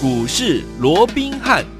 股市罗宾汉。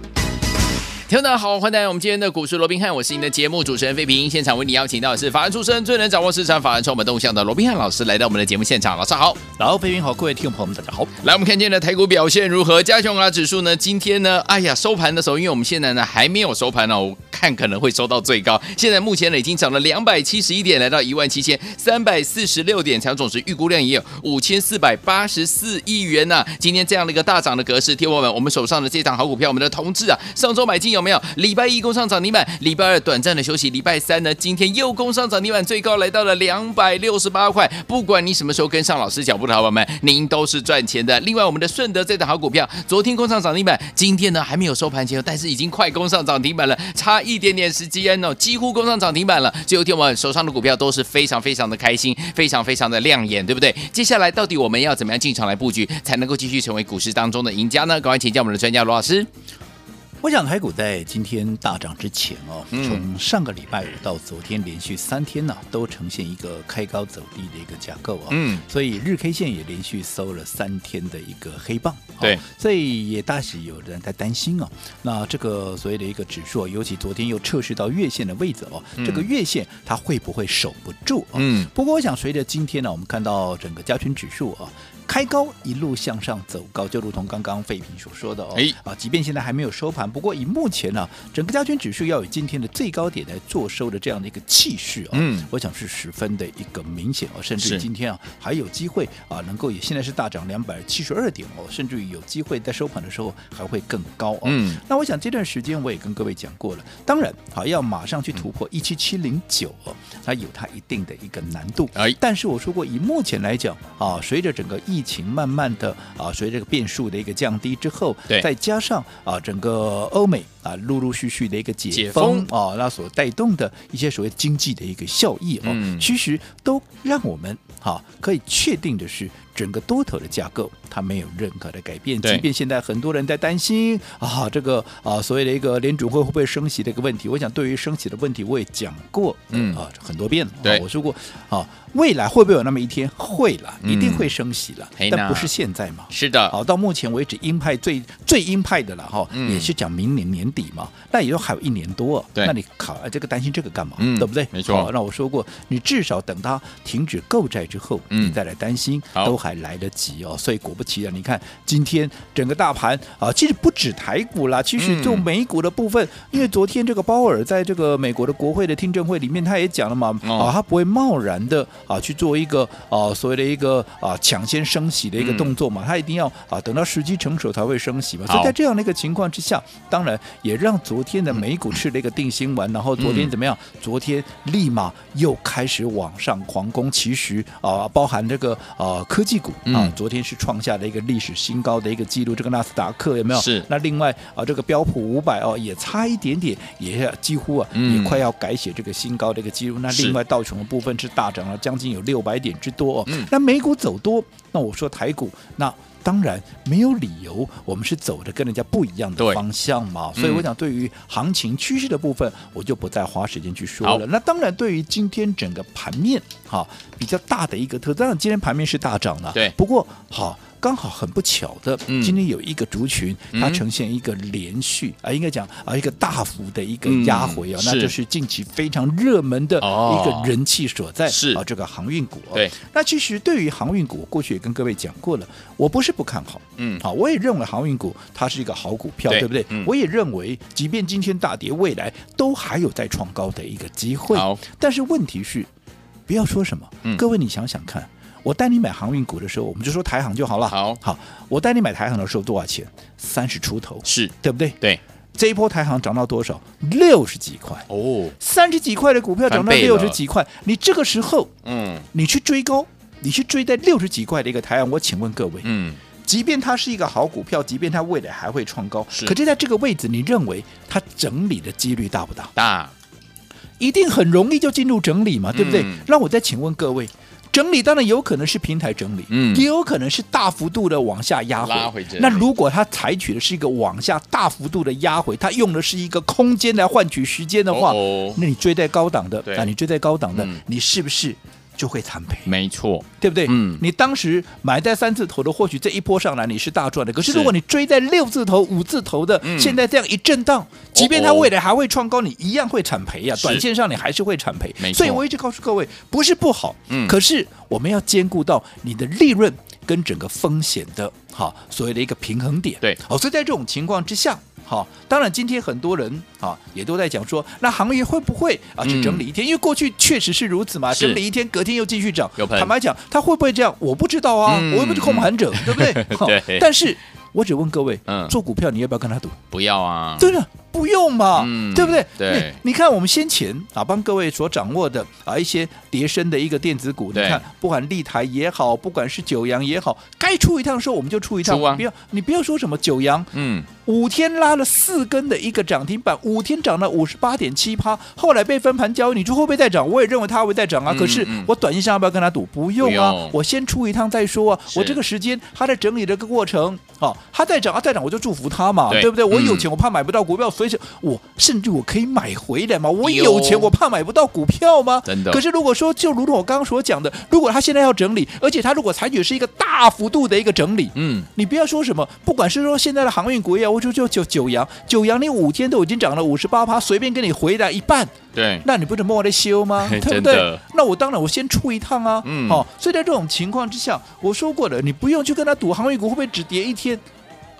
听众好，欢迎来到我们今天的股市罗宾汉，我是您的节目主持人费平。现场为你邀请到的是法案出身、最能掌握市场法案筹码动向的罗宾汉老师，来到我们的节目现场。老师好，然后费平好，各位听众朋友们大家好。来，我们看见的台股表现如何？加权指数呢？今天呢？哎呀，收盘的时候，因为我们现在呢还没有收盘呢，我看可能会收到最高。现在目前呢已经涨了两百七十一点，来到一万七千三百四十六点，强总值预估量也有五千四百八十四亿元呐、今天这样的一个大涨的格式，听我们，我们手上的这档好股票，我们的同志啊，上周买进有有没有？礼拜一。攻上涨停板，礼拜二短暂的休息，礼拜三呢，今天又攻上涨停板，最高来到了两百六十八块。不管你什么时候跟上老师脚步的好朋友们，您都是赚钱的。另外，我们的顺德这档好股票，昨天攻上涨停板，今天呢还没有收盘前，但是已经快攻上涨停板了，差一点点时间哦，几乎攻上涨停板了。最后天我们手上的股票都是非常非常的开心，非常非常的亮眼，对不对？接下来到底我们要怎么样进场来布局，才能够继续成为股市当中的赢家呢？赶快请教我们的专家罗老师。我想台股在今天大涨之前哦，从上个礼拜五到昨天连续三天呢、啊，都呈现一个开高走低的一个架构啊。嗯，所以日 K 线也连续收了三天的一个黑棒。对，所以也大是有人在担心哦。那这个所谓的一个指数，尤其昨天又测试到月线的位置哦，这个月线它会不会守不住？嗯，不过我想随着今天呢，我们看到整个加权指数啊。开高一路向上走高，就如同刚刚费平所说的哦，啊，即便现在还没有收盘，不过以目前呢、啊，整个加权指数要有今天的最高点来做收的这样的一个气势哦，嗯，我想是十分的一个明显哦，甚至今天啊还有机会啊，能够也现在是大涨两百七十二点哦，甚至于有机会在收盘的时候还会更高哦，嗯，那我想这段时间我也跟各位讲过了，当然啊要马上去突破一七七零九哦，它有它一定的一个难度，哎，但是我说过以目前来讲啊，随着整个疫疫情慢慢的啊，随着这个变数的一个降低之后，对，再加上啊，整个欧美啊，陆陆续续的一个解封啊，那所带动的一些所谓经济的一个效益哦，嗯、其实都让我们哈、啊、可以确定的是，整个多头的架构它没有任何的改变。即便现在很多人在担心啊，这个啊所谓的一个联储会会不会升息的一个问题，我想对于升息的问题我也讲过，嗯啊很多遍了，我说过啊。未来会不会有那么一天？会了，一定会升息了，嗯、但不是现在嘛？是的。好，到目前为止，鹰派最最鹰派的了哈，嗯、也是讲明年年底嘛。那也就还有一年多，对那你考这个担心这个干嘛？嗯、对不对？没错。那我说过，你至少等它停止购债之后，嗯、你再来担心，都还来得及哦。所以果不其然，你看今天整个大盘啊，其实不止台股啦，其实就美股的部分，嗯、因为昨天这个鲍尔在这个美国的国会的听证会里面，他也讲了嘛，哦、啊，他不会贸然的。啊，去做一个啊，所谓的一个啊抢先升息的一个动作嘛，他一定要啊等到时机成熟才会升息嘛。所以在这样的一个情况之下，当然也让昨天的美股吃了一个定心丸，然后昨天怎么样？昨天立马又开始往上狂攻，其实啊，包含这个啊科技股啊，昨天是创下了一个历史新高的一个记录。这个纳斯达克有没有？是。那另外啊，这个标普五百哦，也差一点点，也几乎啊，也快要改写这个新高的一个记录。那另外道琼的部分是大涨了将近有六百点之多哦，嗯、那美股走多，那我说台股，那当然没有理由，我们是走的跟人家不一样的方向嘛。所以我想，对于行情趋势的部分，我就不再花时间去说了。那当然，对于今天整个盘面哈比较大的一个特，当然今天盘面是大涨的，对。不过好。刚好很不巧的，今天有一个族群，嗯、它呈现一个连续啊，应该讲啊，一个大幅的一个压回啊，嗯、那就是近期非常热门的一个人气所在，是。啊，这个航运股。对，那其实对于航运股，我过去也跟各位讲过了，我不是不看好，嗯，好，我也认为航运股它是一个好股票，对，对不对？嗯、我也认为，即便今天大跌，未来都还有再创高的一个机会。好，但是问题是，不要说什么，嗯、各位你想想看。我带你买航运股的时候，我们就说台航就好了。好，好，我带你买台航的时候多少钱？三十出头，是对不对？对，这一波台航涨到多少？六十几块哦，三十几块的股票涨到六十几块，你这个时候，嗯，你去追高，你去追在六十几块的一个台航，我请问各位，嗯，即便它是一个好股票，即便它未来还会创高，是，可是在这个位置，你认为它整理的几率大不大？大，一定很容易就进入整理嘛，对不对？那我再请问各位。整理当然有可能是平台整理，嗯，也有可能是大幅度的往下压回。拉回那如果它采取的是一个往下大幅度的压回，它用的是一个空间来换取时间的话，哦哦。那你追在高档的，对。啊，你追在高档的，嗯、你是不是就会惨赔，没错，对不对？嗯，你当时买在三字头的，或许这一波上来你是大赚的。可是如果你追在六字头、五字头的，嗯、现在这样一震荡，即便它未来还会创高，你一样会惨赔呀。短线上你还是会惨赔。没错。所以我一直告诉各位，不是不好，嗯，可是我们要兼顾到你的利润跟整个风险的，好，所谓的一个平衡点。对，哦，所以在这种情况之下。好，当然今天很多人啊也都在讲说，那行业会不会啊去整理一天？嗯、因为过去确实是如此嘛，整理一天，隔天又继续涨。坦白讲，它会不会这样？我不知道啊，嗯、我又不是控盘者，嗯、对不对？对。但是我只问各位，嗯，做股票你要不要跟他赌？不要啊，对的。不用嘛，嗯、对不对？对，你看我们先前啊，帮各位所掌握的啊一些叠升的一个电子股，你看，不管立台也好，不管是九阳也好，该出一趟的时候我们就出一趟，啊、不要你不要说什么九阳，嗯，五天拉了四根的一个涨停板，五天涨了五十八点七趴，后来被分盘交易，你说会不会再涨？我也认为它会再涨啊。嗯、可是我短线上要不要跟他赌？不用啊，用我先出一趟再说啊。我这个时间他在整理这个过程，好、啊，他再涨啊再涨，我就祝福他嘛，对，对不对？我有钱，我怕买不到股票，所以我。甚至我可以买回来嘛？我有钱，我怕买不到股票吗？真的。可是如果说，就如同我刚刚所讲的，如果他现在要整理，而且他如果采取是一个大幅度的一个整理，嗯，你不要说什么，不管是说现在的航运股也好，我就就就九阳，九阳你五天都已经涨了五十八趴，随便给你回来一半，对，那你不是默默的修吗？对不对？那我当然我先出一趟啊，嗯，好，所以在这种情况之下，我说过了，你不用去跟他赌航运股会不会只跌一天。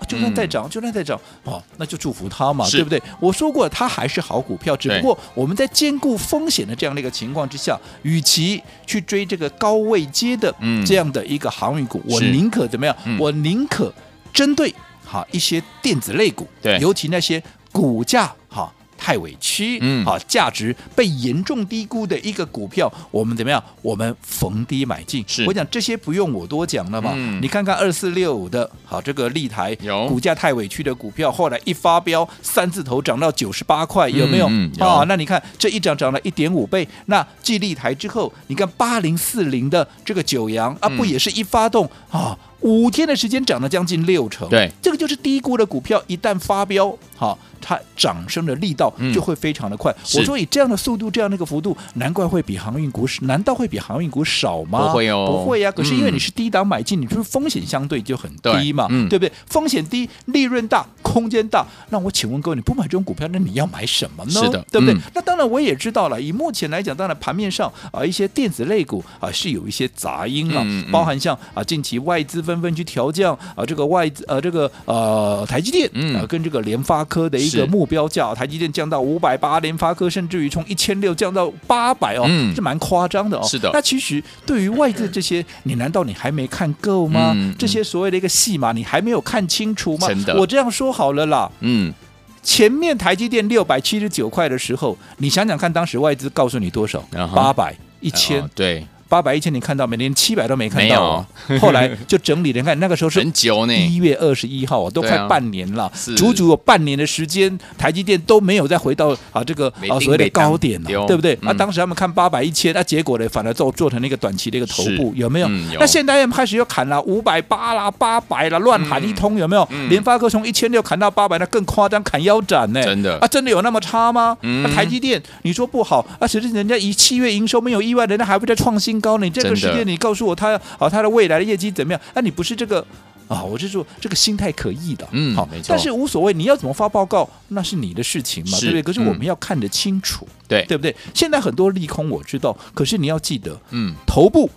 就算再涨，就算再涨，哦，那就祝福他嘛，对不对？我说过，它还是好股票，只不过我们在兼顾风险的这样的一个情况之下，与其去追这个高位接的这样的一个航运股，嗯、我宁可怎么样？嗯、我宁可针对好一些电子类股，对，尤其那些股价哈。太委屈，嗯，好，价值被严重低估的一个股票，我们怎么样？我们逢低买进。是我讲这些不用我多讲了嘛。嗯、你看看二四六五的，好，这个立台有股价太委屈的股票，后来一发飙，三字头涨到九十八块，有没有？嗯、有啊，那你看这一涨涨了一点五倍。那继立台之后，你看八零四零的这个九阳啊，不也是一发动啊，五天的时间涨了将近六成。对，这个就是低估的股票，一旦发飙，好。它涨升的力道就会非常的快。嗯、我说以这样的速度，这样的一个幅度，难怪会比航运股少？难道会比航运股少吗？不会哦，不会呀、啊。可是因为你是低档买进，嗯、你就是风险相对就很低嘛，对，嗯、对不对？风险低，利润大，空间大。那我请问各位，你不买这种股票，那你要买什么呢？是的，对不对？嗯、那当然我也知道了。以目前来讲，当然盘面上啊，一些电子类股啊是有一些杂音了，嗯、包含像啊近期外资纷纷去调降啊这个外资啊这个呃台积电、嗯、啊跟这个联发科的一个目标价。台积电降到五百八，联发科甚至于从一千六降到八百哦，嗯，是蛮夸张的哦。是的，那其实对于外资这些，你难道你还没看够吗？嗯、这些所谓的一个戏码，你还没有看清楚吗？真的，我这样说好了啦，嗯，前面台积电六百七十九块的时候，你想想看，当时外资告诉你多少？八百、一千，对。八百一千，你看到没？连七百都没看到啊！后来就整理了，你看那个时候是很久呢，一月二十一号都快半年了，足足有半年的时间，台积电都没有再回到啊这个啊所谓的高点了，对不对？啊，当时他们看八百一千，那结果呢，反而做做成那个短期的一个头部，有没有？那现在又开始又砍了五百八啦、八百啦，乱喊一通，有没有？联发科从一千六砍到八百，那更夸张，砍腰斩呢？真的啊，真的有那么差吗？那台积电你说不好啊，实际人家以七月营收没有意外，人家还会再创新。高，你这个时间你告诉我他啊，他的未来的业绩怎么样？那、啊、你不是这个啊？我是说这个心态可以的，嗯，好，没错。但是无所谓，你要怎么发报告，那是你的事情嘛，对不对？可是我们要看得清楚，对、嗯、对不对？现在很多利空我知道，可是你要记得，嗯，头部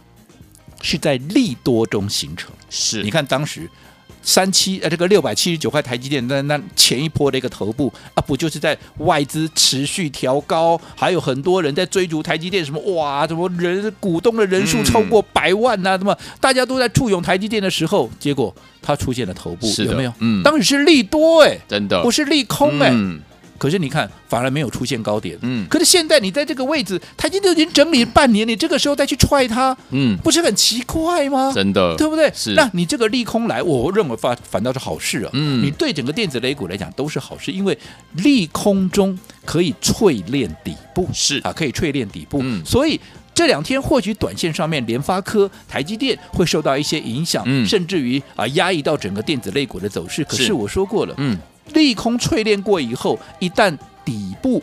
是在利多中形成，是你看当时。三七呃，这个六百七十九块台积电，那那前一波的一个头部啊，不就是在外资持续调高，还有很多人在追逐台积电，什么哇，什么人股东的人数超过百万呐、啊，什么、嗯、大家都在簇拥台积电的时候，结果它出现了头部，的有没有？嗯，当时是利多哎、欸，真的不是利空哎、欸。嗯可是你看，反而没有出现高点。嗯，可是现在你在这个位置，台积电已经整理半年，你这个时候再去踹它，嗯，不是很奇怪吗？真的，对不对？是。那你这个利空来，我认为反反倒是好事啊。嗯，你对整个电子类股来讲都是好事，因为利空中可以淬炼底部，是啊，可以淬炼底部。嗯，所以这两天或许短线上面，联发科、台积电会受到一些影响，嗯，甚至于啊压抑到整个电子类股的走势。可是我说过了，嗯。利空淬炼过以后，一旦底部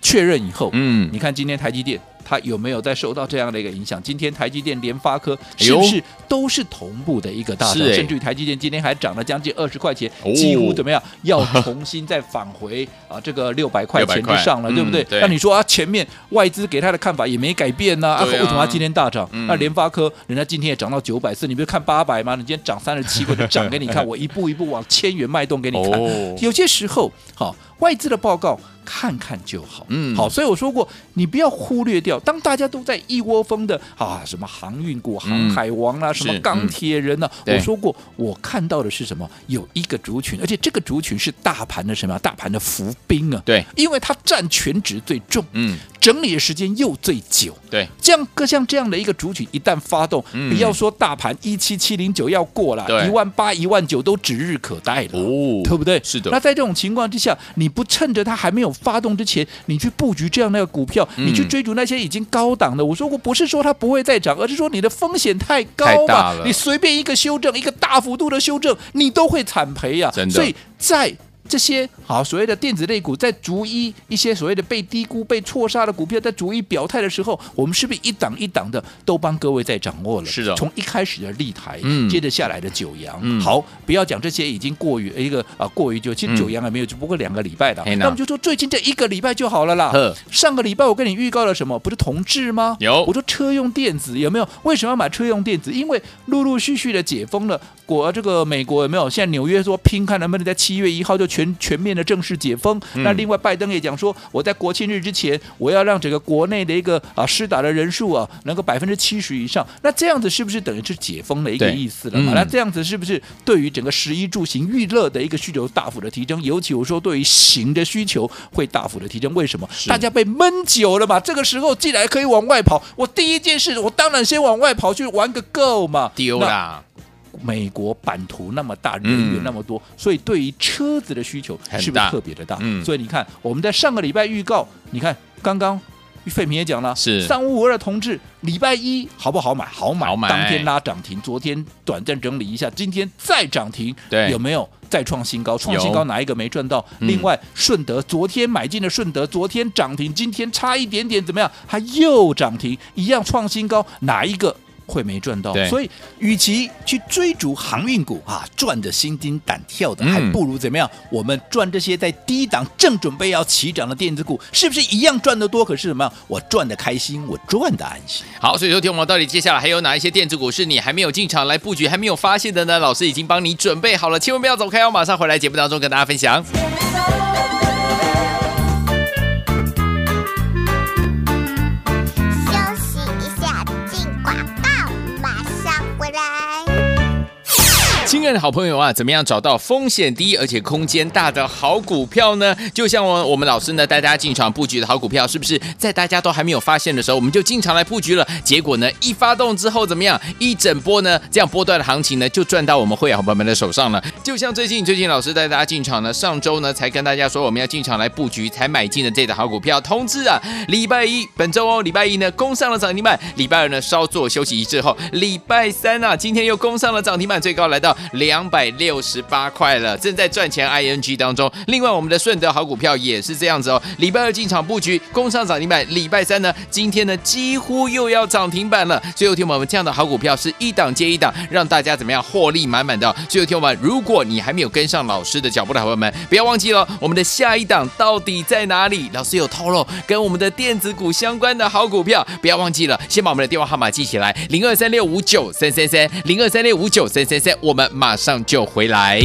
确认以后，嗯，你看今天台积电它有没有在受到这样的一个影响？今天台积电、联发科是不是都是同步的一个大涨？甚至于台积电今天还涨了将近二十块钱，几乎怎么样？要重新再返回啊这个六百块钱之上了，对不对？那你说啊，前面外资给他的看法也没改变呢，啊，为什么他今天大涨？那联发科人家今天也涨到九百四，你不是看八百吗？你今天涨三十七块，就涨给你看，我一步一步往千元脉动给你看。有些时候，好，外资的报告。看看就好，嗯，好，所以我说过，你不要忽略掉。当大家都在一窝蜂的啊，什么航运股、航海王啊，嗯、什么钢铁人呢、啊？嗯、我说过，我看到的是什么？有一个族群，而且这个族群是大盘的什么？大盘的伏兵啊，对，因为它占全值最重，嗯。整理的时间又最久，对，这样各像这样的一个族群一旦发动，嗯、不要说大盘一七七零九要过了，一万八一万九都指日可待了，哦，对不对？是的。那在这种情况之下，你不趁着它还没有发动之前，你去布局这样那个股票，嗯、你去追逐那些已经高档的，我说过不是说它不会再涨，而是说你的风险太高了，你随便一个修正，一个大幅度的修正，你都会惨赔呀、啊。真的。所以在这些好所谓的电子类股，在逐一一些所谓的被低估、被错杀的股票，在逐一表态的时候，我们是不是一档一档的都帮各位在掌握了？是的，从一开始的立台，嗯，接着下来的九阳，嗯，好，不要讲这些已经过于一个啊，过于久其实九阳还没有，只不过两个礼拜的，那我们就说最近这一个礼拜就好了啦。上个礼拜我跟你预告了什么？不是同志吗？有，我说车用电子有没有？为什么要买车用电子？因为陆陆续续的解封了，国这个美国有没有？现在纽约说拼看能不能在七月一号就全。全全面的正式解封，嗯、那另外拜登也讲说，我在国庆日之前，我要让整个国内的一个啊施打的人数啊能够百分之七十以上，那这样子是不是等于是解封的一个意思了嘛？嗯、那这样子是不是对于整个十一住行娱乐的一个需求大幅的提升？尤其我说对于行的需求会大幅的提升，为什么？大家被闷久了嘛？这个时候既然可以往外跑，我第一件事我当然先往外跑去玩个够嘛，丢啦。美国版图那么大，人员那么多，嗯、所以对于车子的需求是不是特别的大？嗯、所以你看，我们在上个礼拜预告，你看刚刚费平也讲了，是三五五二的同志，礼拜一好不好买？好买，好买当天拉涨停，昨天短暂整理一下，今天再涨停，对，有没有再创新高？创新高哪一个没赚到？有另外，顺德昨天买进的顺德，昨天涨停，今天差一点点怎么样？它又涨停，一样创新高，哪一个？会没赚到，所以与其去追逐航运股啊，赚得心惊胆跳的，还不如怎么样？嗯、我们赚这些在低档正准备要起涨的电子股，是不是一样赚得多？可是什么样？我赚的开心，我赚的安心。好，所以说听我们到底接下来还有哪一些电子股是你还没有进场来布局，还没有发现的呢？老师已经帮你准备好了，千万不要走开哦，马上回来节目当中跟大家分享。亲爱的好朋友啊，怎么样找到风险低而且空间大的好股票呢？就像我我们老师呢带大家进场布局的好股票，是不是在大家都还没有发现的时候，我们就进场来布局了？结果呢，一发动之后怎么样？一整波呢，这样波段的行情呢，就赚到我们会员好朋友们的手上了。就像最近最近老师带大家进场呢，上周呢才跟大家说我们要进场来布局，才买进的这档好股票，通知啊，礼拜一本周哦，礼拜一呢攻上了涨停板，礼拜二呢稍作休息一之后，礼拜三啊今天又攻上了涨停板，最高来到。两百六十八块了，正在赚钱 ING 当中。另外，我们的顺德好股票也是这样子哦。礼拜二进场布局，攻上涨停板。礼拜三呢，今天呢几乎又要涨停板了。最后，听我们这样的好股票是一档接一档，让大家怎么样获利满满的。最后，听我们，如果你还没有跟上老师的脚步的朋友们，不要忘记了我们的下一档到底在哪里？老师有透露跟我们的电子股相关的好股票，不要忘记了，先把我们的电话号码记起来：零二三六五九三三三，零二三六五九三三三。我们马上就回来。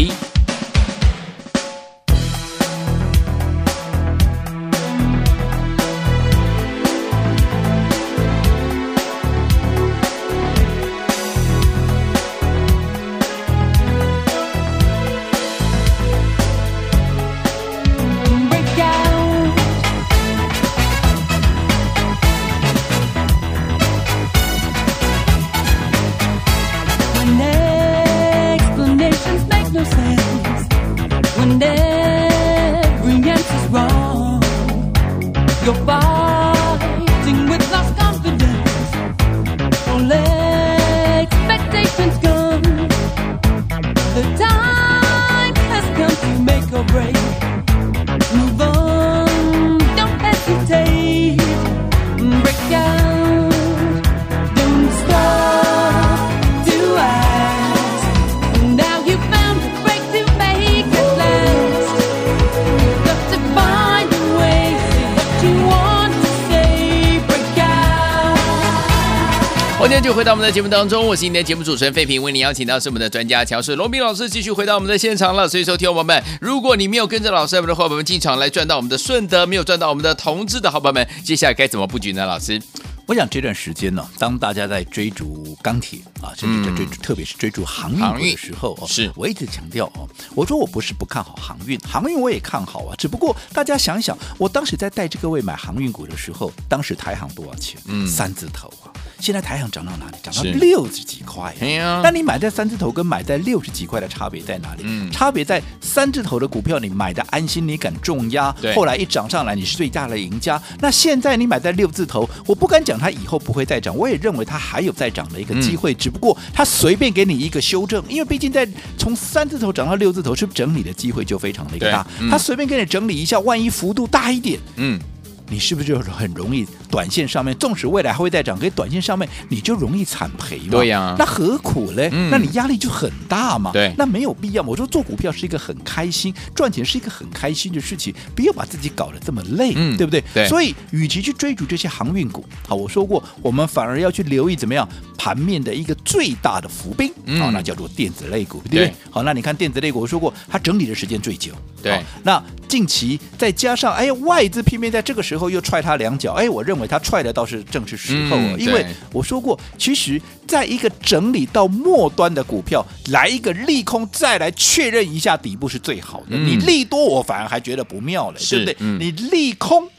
到我们的节目当中，我是今天的节目主持人费平，为您邀请到是我们的专家乔氏罗斌老师，继续回到我们的现场了。所以说，听友们，如果你没有跟着老师的伙伴们进场来赚到我们的顺德，没有赚到我们的同志的好朋友们，接下来该怎么布局呢？老师？我想这段时间呢，当大家在追逐钢铁啊，甚至在追逐，嗯、特别是追逐航运的时候，是我一直强调哦，我说我不是不看好航运，航运我也看好啊，只不过大家想想，我当时在带这个位买航运股的时候，当时台航多少钱？嗯，三字头啊。现在台航涨到哪里？涨到六十几块。那你买在三字头跟买在六十几块的差别在哪里？嗯，差别在三字头的股票，你买的安心，你敢重压，后来一涨上来，你是最大的赢家。那现在你买在六字头，我不敢讲它以后不会再涨，我也认为它还有再涨的一个机会。只不过它随便给你一个修正，因为毕竟在从三字头涨到六字头，是不是整理的机会就非常的一个大？它随便给你整理一下，万一幅度大一点，嗯。你是不是就很容易短线上面，纵使未来还会再涨，可短线上面你就容易惨赔嘛？对呀、啊，那何苦嘞？嗯、那你压力就很大嘛？对，那没有必要。我说做股票是一个很开心，赚钱是一个很开心的事情，不要把自己搞得这么累，嗯、对不对？对。所以，与其去追逐这些航运股，好，我说过，我们反而要去留意怎么样盘面的一个最大的伏兵，好，那叫做电子类股，对不对？对好，那你看电子类股，我说过它整理的时间最久，对。那近期再加上，哎呀，外资偏偏在这个时候又踹他两脚，哎，我认为他踹的倒是正是时候啊，嗯、因为我说过，其实在一个整理到末端的股票，来一个利空，再来确认一下底部是最好的。嗯、你利多，我反而还觉得不妙了，是对不对？嗯、你利空。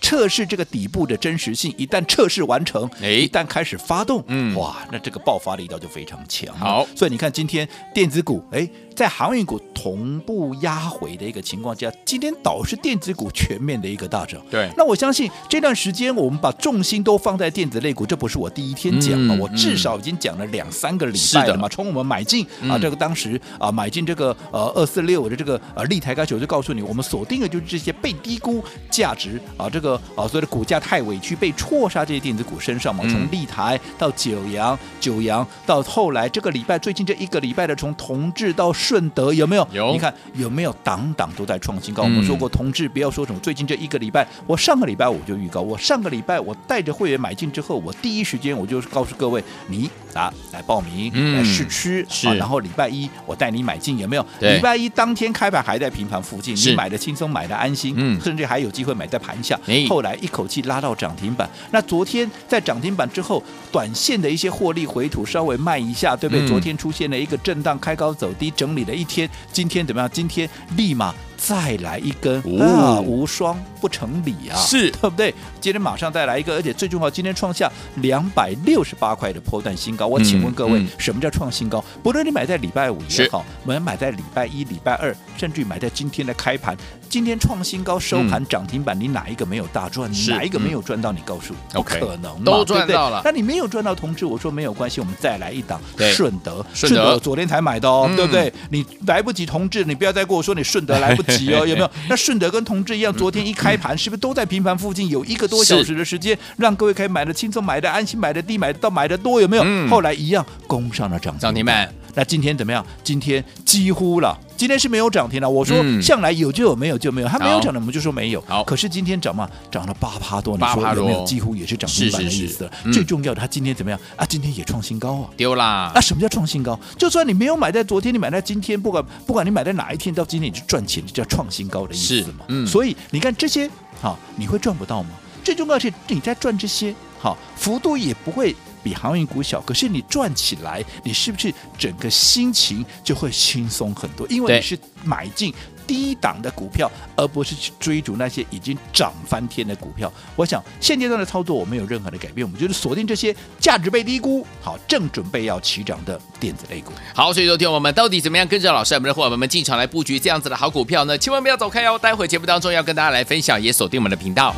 测试这个底部的真实性，一旦测试完成，哎，一旦开始发动，嗯，哇，那这个爆发力道就非常强。好，所以你看今天电子股，哎，在航运股同步压回的一个情况下，今天倒是电子股全面的一个大涨。对，那我相信这段时间我们把重心都放在电子类股，这不是我第一天讲了，嗯、我至少已经讲了两三个礼拜了嘛。从我们买进啊，这个当时啊买进这个呃二四六的这个呃立台开始，我就告诉你，我们锁定的就是这些被低估价值啊这个。啊，所谓的股价太委屈，被错杀这些电子股身上嘛，从立台到九阳，九阳到后来这个礼拜，最近这一个礼拜的，从同志到顺德，有没有？有。你看有没有？档档都在创新高。嗯、我们说过，同志不要说什么，最近这一个礼拜，我上个礼拜我就预告，我上个礼拜我带着会员买进之后，我第一时间我就告诉各位，你啊来报名、嗯、来试吃，是、啊。然后礼拜一我带你买进，有没有？礼拜一当天开盘还在平盘附近，你买的轻松，买的安心，嗯，甚至还有机会买在盘下。后来一口气拉到涨停板，那昨天在涨停板之后，短线的一些获利回吐稍微慢一下，对不对？嗯、昨天出现了一个震荡，开高走低，整理了一天，今天怎么样？今天立马。再来一根啊，无双不成理啊，是对不对？今天马上再来一个，而且最重要，今天创下两百六十八块的波段新高。我请问各位，什么叫创新高？不论你买在礼拜五也好，我们买在礼拜一、礼拜二，甚至于买在今天的开盘，今天创新高收盘涨停板，你哪一个没有大赚？你哪一个没有赚到？你告诉我，不可能都赚到了。那你没有赚到，同志，我说没有关系，我们再来一档顺德，顺德昨天才买的哦，对不对？你来不及，同志，你不要再跟我说你顺德 来不及。急哦，有没有？那顺德跟同志一样，昨天一开盘，是不是都在平盘附近？有一个多小时的时间，让各位可以买的轻松，买的安心，买的低，买的到，买的多，有没有？嗯、后来一样攻上了涨停板。那今天怎么样？今天几乎了。今天是没有涨停了。我说向来有就有，没有就没有。它没有涨的，我们就说没有。好，可是今天涨嘛，涨了八趴多。你说有没有？几乎也是涨停板的意思了。最重要的，它今天怎么样啊？今天也创新高啊！丢啦！那什么叫创新高？就算你没有买在昨天，你买在今天，不管不管你买在哪一天，到今天你就赚钱，就叫创新高的意思嘛。嗯。所以你看这些，好，你会赚不到吗？最重要的是你在赚这些，好，幅度也不会。比航运股小，可是你赚起来，你是不是整个心情就会轻松很多？因为你是买进低档的股票，而不是去追逐那些已经涨翻天的股票。我想现阶段的操作我没有任何的改变，我们就是锁定这些价值被低估、好正准备要起涨的电子类股。好，所以说听我们到底怎么样跟着老师我们的伙伴们进场来布局这样子的好股票呢？千万不要走开哦！待会节目当中要跟大家来分享，也锁定我们的频道。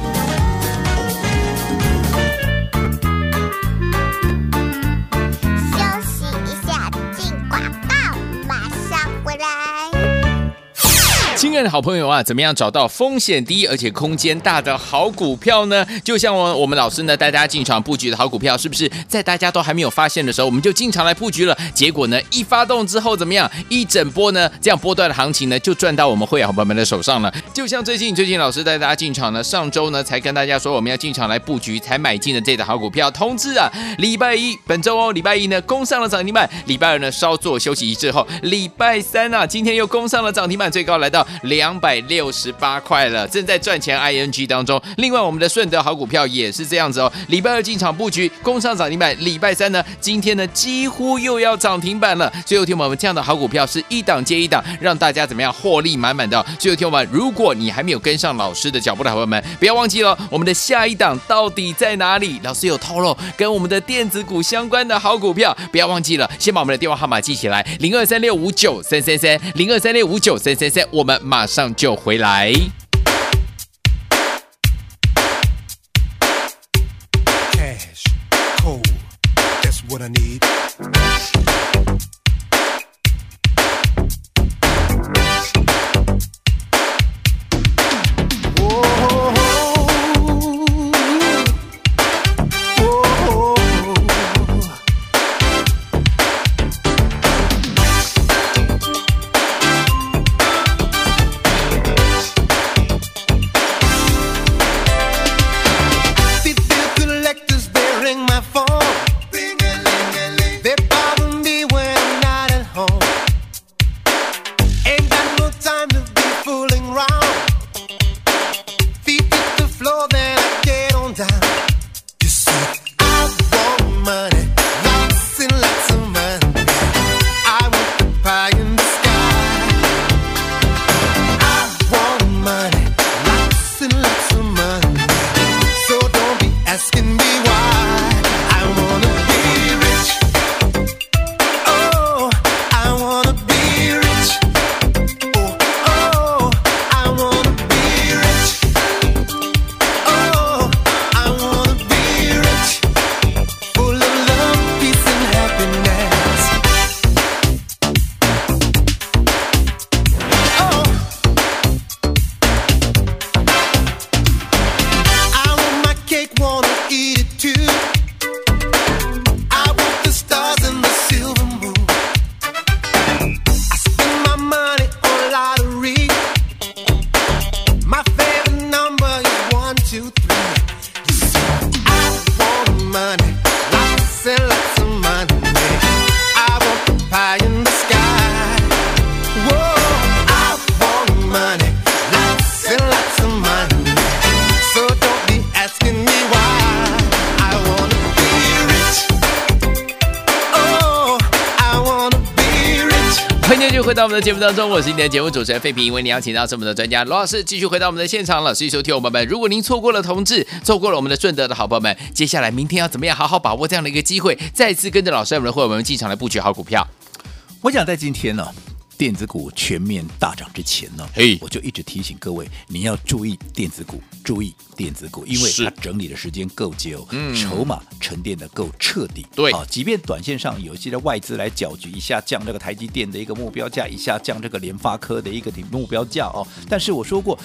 亲爱的好朋友啊，怎么样找到风险低而且空间大的好股票呢？就像我我们老师呢带大家进场布局的好股票，是不是在大家都还没有发现的时候，我们就进场来布局了？结果呢，一发动之后怎么样？一整波呢，这样波段的行情呢，就赚到我们会员朋友们的手上了。就像最近最近老师带大家进场呢，上周呢才跟大家说我们要进场来布局，才买进的这档好股票，通知啊，礼拜一本周哦，礼拜一呢攻上了涨停板，礼拜二呢稍作休息一之后，礼拜三啊今天又攻上了涨停板，最高来到。两百六十八块了，正在赚钱 ING 当中。另外，我们的顺德好股票也是这样子哦。礼拜二进场布局，攻上涨停板。礼拜三呢，今天呢几乎又要涨停板了。最后听我们这样的好股票是一档接一档，让大家怎么样获利满满的。最后听我们，如果你还没有跟上老师的脚步的朋友们，不要忘记了我们的下一档到底在哪里？老师有透露跟我们的电子股相关的好股票，不要忘记了，先把我们的电话号码记起来：零二三六五九三三三，零二三六五九三三三。我们。马上就回来。回到我们节目当中，我是今天的节目主持人费平，为你邀请到这么多专家罗老师，继续回到我们的现场了。所以收听我们们，如果您错过了同志，错过了我们的顺德的好朋友们，接下来明天要怎么样好好把握这样的一个机会，再次跟着老师我们的会我们进场来布局好股票？我想在今天呢。电子股全面大涨之前呢我就一直提醒各位，你要注意电子股，注意电子股，因为它整理的时间够久，嗯，筹码沉淀的够彻底，对。啊，即便短线上有一些的外资来搅局，一下降这个台积电的一个目标价，一下降这个联发科的一个目标价哦，但是我说过。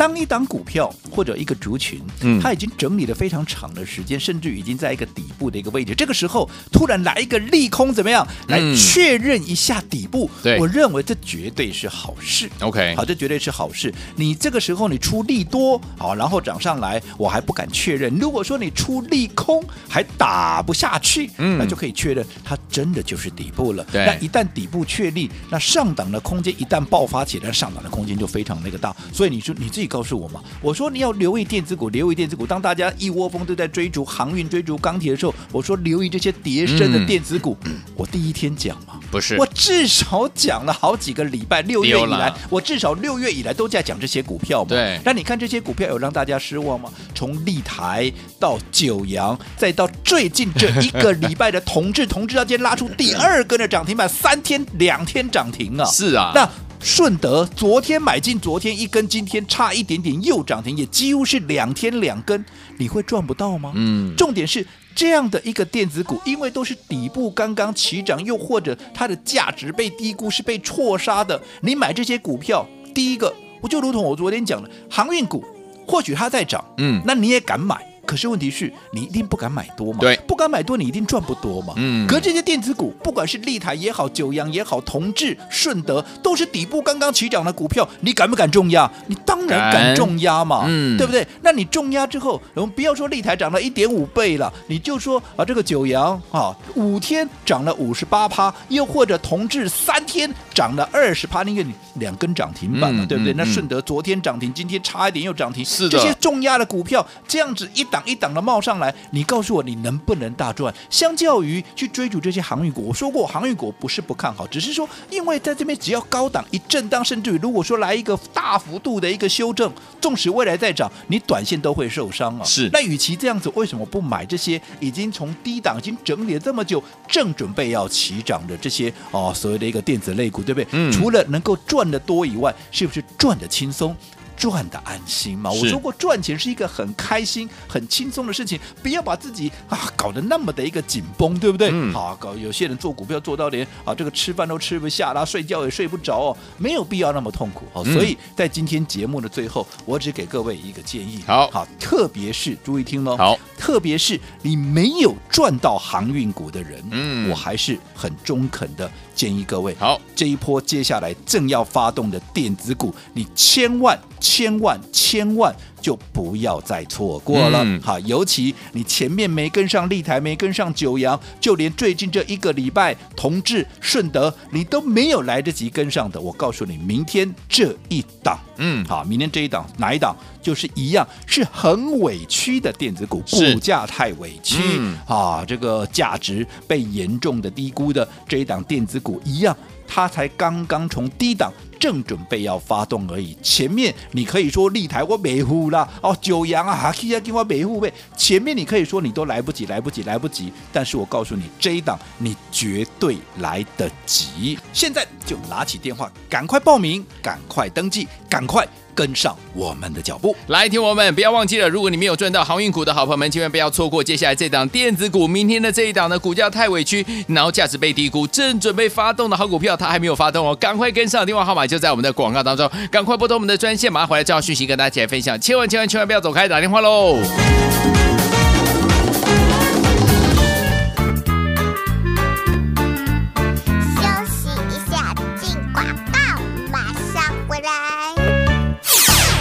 当一档股票或者一个族群，嗯，它已经整理了非常长的时间，甚至已经在一个底部的一个位置，这个时候突然来一个利空，怎么样来确认一下底部？对，我认为这绝对是好事。OK，好，这绝对是好事。你这个时候你出利多，好，然后涨上来，我还不敢确认。如果说你出利空还打不下去，嗯，那就可以确认它真的就是底部了。对，那一旦底部确立，那上档的空间一旦爆发起来，上档的空间就非常那个大。所以你说你自己。告诉我嘛，我说你要留意电子股，留意电子股。当大家一窝蜂都在追逐航运、追逐钢铁的时候，我说留意这些跌升的电子股。嗯、我第一天讲嘛，不是，我至少讲了好几个礼拜，六月以来，我至少六月以来都在讲这些股票嘛。对，那你看这些股票有让大家失望吗？从立台到九阳，再到最近这一个礼拜的同志，同致到今天拉出第二根的涨停板，三天两天涨停啊！是啊，那。顺德昨天买进，昨天一根，今天差一点点又涨停，也几乎是两天两根，你会赚不到吗？嗯，重点是这样的一个电子股，因为都是底部刚刚起涨，又或者它的价值被低估，是被错杀的，你买这些股票。第一个，我就如同我昨天讲的，航运股或许它在涨，嗯，那你也敢买。可是问题是你一定不敢买多嘛？对，不敢买多，你一定赚不多嘛。嗯。可是这些电子股，不管是立台也好，九阳也好，同致、顺德，都是底部刚刚起涨的股票，你敢不敢重压？你当然敢重压嘛，嗯，对不对？那你重压之后，我们不要说立台涨了一点五倍了，你就说啊，这个九阳啊，五天涨了五十八趴，又或者同致三天涨了二十趴，那个你两根涨停板嘛，嗯、对不对？嗯、那顺德昨天涨停，今天差一点又涨停，是的。这些重压的股票，这样子一档。一档的冒上来，你告诉我你能不能大赚？相较于去追逐这些航运股，我说过航运股不是不看好，只是说因为在这边只要高档一震荡，甚至于如果说来一个大幅度的一个修正，纵使未来再涨，你短线都会受伤啊。是，那与其这样子，为什么不买这些已经从低档已经整理了这么久，正准备要起涨的这些哦所谓的一个电子类股，对不对？嗯。除了能够赚得多以外，是不是赚得轻松？赚的安心嘛？我说过，赚钱是一个很开心、很轻松的事情，不要把自己啊搞得那么的一个紧绷，对不对？嗯。好，搞有些人做股票做到连啊这个吃饭都吃不下啦，睡觉也睡不着哦，没有必要那么痛苦。好，所以在今天节目的最后，我只给各位一个建议。好，好，特别是注意听喽。好，特别是你没有赚到航运股的人，嗯，我还是很中肯的建议各位。好，这一波接下来正要发动的电子股，你千万。千万千万就不要再错过了，嗯、好，尤其你前面没跟上立台，没跟上九阳，就连最近这一个礼拜同志、顺德，你都没有来得及跟上的。我告诉你，明天这一档，嗯，好，明天这一档哪一档，就是一样是很委屈的电子股，股价太委屈，嗯、啊，这个价值被严重的低估的这一档电子股一样。他才刚刚从低档正准备要发动而已，前面你可以说立台我没护啦哦，九阳啊哈，其他地方没护呗。前面你可以说你都来不及，来不及，来不及。但是我告诉你，这一档你绝对来得及。现在就拿起电话，赶快报名，赶快登记，赶快。跟上我们的脚步，来听我们，不要忘记了，如果你没有赚到航运股的好朋友们，千万不要错过接下来这档电子股。明天的这一档呢，股价太委屈，然后价值被低估，正准备发动的好股票，它还没有发动哦，赶快跟上，电话号码就在我们的广告当中，赶快拨通我们的专线，马上回来这条讯息跟大家一起来分享，千万千万千万不要走开，打电话喽。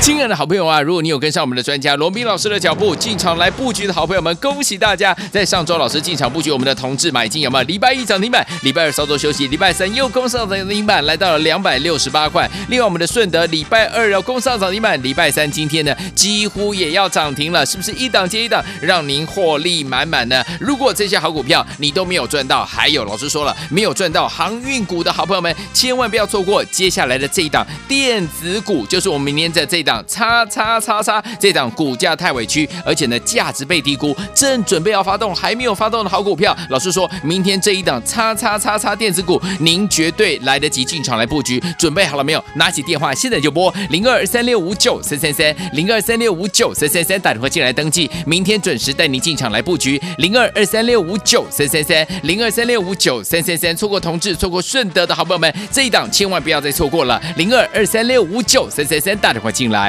亲爱的好朋友啊，如果你有跟上我们的专家罗宾老师的脚步进场来布局的好朋友们，恭喜大家！在上周老师进场布局我们的同致买进有没有？礼拜一涨停板，礼拜二稍作休息，礼拜三又攻上涨停板，来到了两百六十八块。另外我们的顺德礼拜二要攻上涨停板，礼拜三今天呢几乎也要涨停了，是不是一档接一档，让您获利满满呢？如果这些好股票你都没有赚到，还有老师说了没有赚到航运股的好朋友们，千万不要错过接下来的这一档电子股，就是我们明天在这一档。叉叉叉叉，这档股价太委屈，而且呢价值被低估，正准备要发动还没有发动的好股票，老师说明天这一档叉叉叉叉电子股，您绝对来得及进场来布局，准备好了没有？拿起电话现在就拨零二三六五九三三三零二三六五九三三三打电话进来登记，明天准时带您进场来布局零二二三六五九三三三零二三六五九三三三，错过同志错过顺德的好朋友们，这一档千万不要再错过了零二二三六五九三三三打电话进来。